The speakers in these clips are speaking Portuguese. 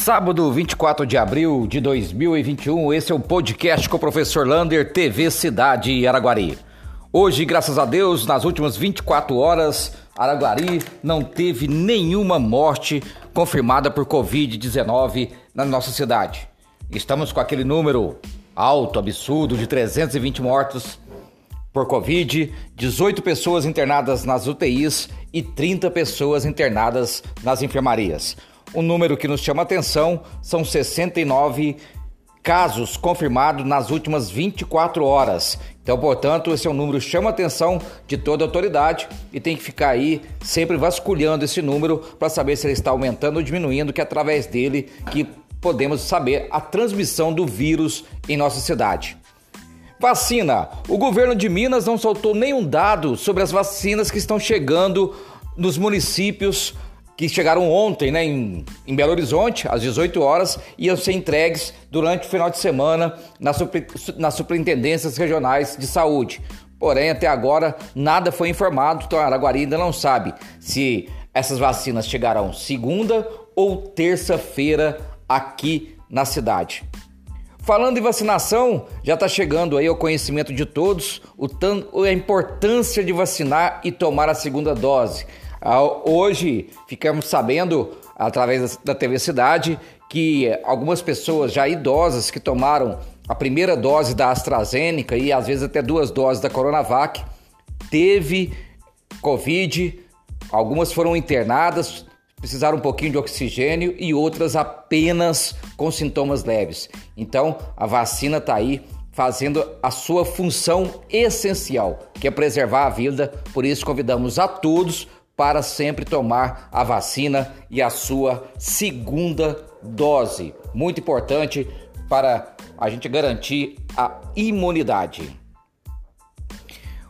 Sábado, 24 de abril de 2021, esse é o podcast com o professor Lander, TV Cidade Araguari. Hoje, graças a Deus, nas últimas 24 horas, Araguari não teve nenhuma morte confirmada por Covid-19 na nossa cidade. Estamos com aquele número alto, absurdo, de 320 mortos por Covid, 18 pessoas internadas nas UTIs e 30 pessoas internadas nas enfermarias. O número que nos chama atenção são 69 casos confirmados nas últimas 24 horas. Então, portanto, esse é um número que chama atenção de toda a autoridade e tem que ficar aí sempre vasculhando esse número para saber se ele está aumentando ou diminuindo, que é através dele que podemos saber a transmissão do vírus em nossa cidade. Vacina. O governo de Minas não soltou nenhum dado sobre as vacinas que estão chegando nos municípios que chegaram ontem né, em, em, Belo Horizonte, às 18 horas, iam ser entregues durante o final de semana nas, nas superintendências regionais de saúde. Porém, até agora, nada foi informado, então Araguari ainda não sabe se essas vacinas chegarão segunda ou terça-feira aqui na cidade. Falando em vacinação, já está chegando aí ao conhecimento de todos o a importância de vacinar e tomar a segunda dose. Ah, hoje ficamos sabendo, através da TV Cidade, que algumas pessoas já idosas que tomaram a primeira dose da AstraZeneca e às vezes até duas doses da Coronavac, teve Covid, algumas foram internadas, precisaram um pouquinho de oxigênio e outras apenas com sintomas leves. Então, a vacina está aí fazendo a sua função essencial, que é preservar a vida. Por isso, convidamos a todos para sempre tomar a vacina e a sua segunda dose. Muito importante para a gente garantir a imunidade.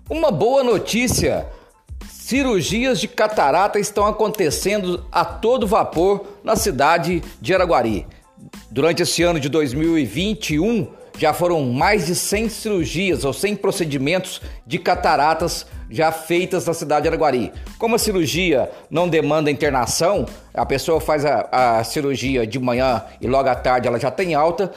Uma boa notícia: cirurgias de catarata estão acontecendo a todo vapor na cidade de Araguari. Durante esse ano de 2021, já foram mais de 100 cirurgias ou 100 procedimentos de cataratas já feitas na cidade de Araguari. Como a cirurgia não demanda internação, a pessoa faz a, a cirurgia de manhã e logo à tarde ela já tem alta,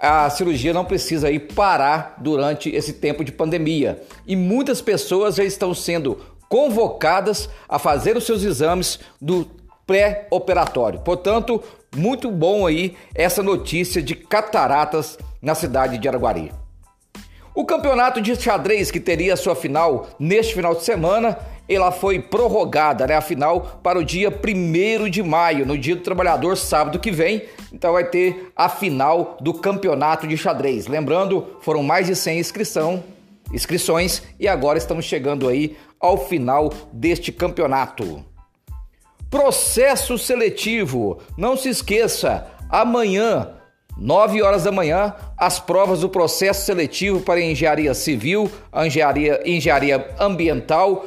a cirurgia não precisa ir parar durante esse tempo de pandemia. E muitas pessoas já estão sendo convocadas a fazer os seus exames do pré-operatório. Portanto, muito bom aí essa notícia de cataratas na cidade de Araguari. O campeonato de xadrez que teria sua final neste final de semana, ela foi prorrogada, né? A final para o dia 1 de maio, no dia do trabalhador, sábado que vem. Então vai ter a final do campeonato de xadrez. Lembrando, foram mais de 100 inscrição, inscrições e agora estamos chegando aí ao final deste campeonato. Processo seletivo. Não se esqueça, amanhã 9 horas da manhã, as provas do processo seletivo para engenharia civil, engenharia, engenharia ambiental,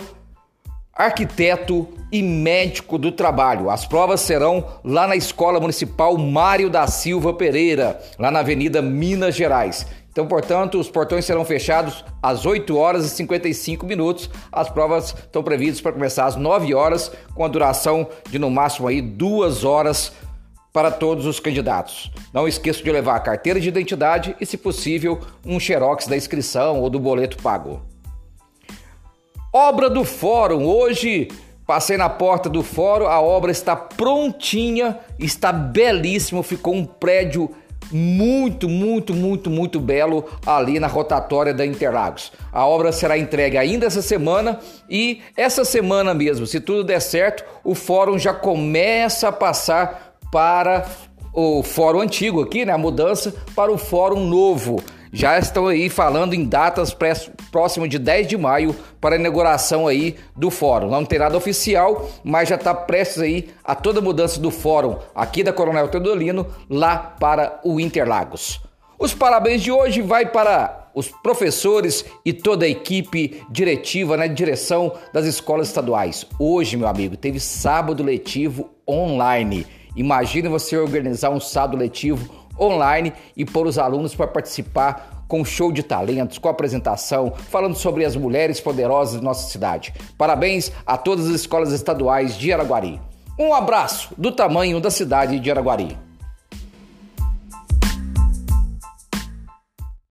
arquiteto e médico do trabalho. As provas serão lá na Escola Municipal Mário da Silva Pereira, lá na Avenida Minas Gerais. Então, portanto, os portões serão fechados às 8 horas e 55 minutos. As provas estão previstas para começar às 9 horas, com a duração de no máximo aí duas horas para todos os candidatos. Não esqueça de levar a carteira de identidade e, se possível, um xerox da inscrição ou do boleto pago. Obra do Fórum. Hoje passei na porta do Fórum, a obra está prontinha, está belíssimo, ficou um prédio muito, muito, muito, muito belo ali na rotatória da Interlagos. A obra será entregue ainda essa semana e essa semana mesmo, se tudo der certo, o fórum já começa a passar para o fórum antigo aqui, né, a mudança para o fórum novo. Já estão aí falando em datas próximo de 10 de maio para a inauguração aí do fórum. Não tem nada oficial, mas já está prestes aí a toda mudança do fórum aqui da Coronel Teodolino lá para o Interlagos. Os parabéns de hoje vai para os professores e toda a equipe diretiva, né, direção das escolas estaduais. Hoje, meu amigo, teve sábado letivo online. Imagine você organizar um sábado letivo online e pôr os alunos para participar com show de talentos, com apresentação, falando sobre as mulheres poderosas de nossa cidade. Parabéns a todas as escolas estaduais de Araguari. Um abraço do tamanho da cidade de Araguari.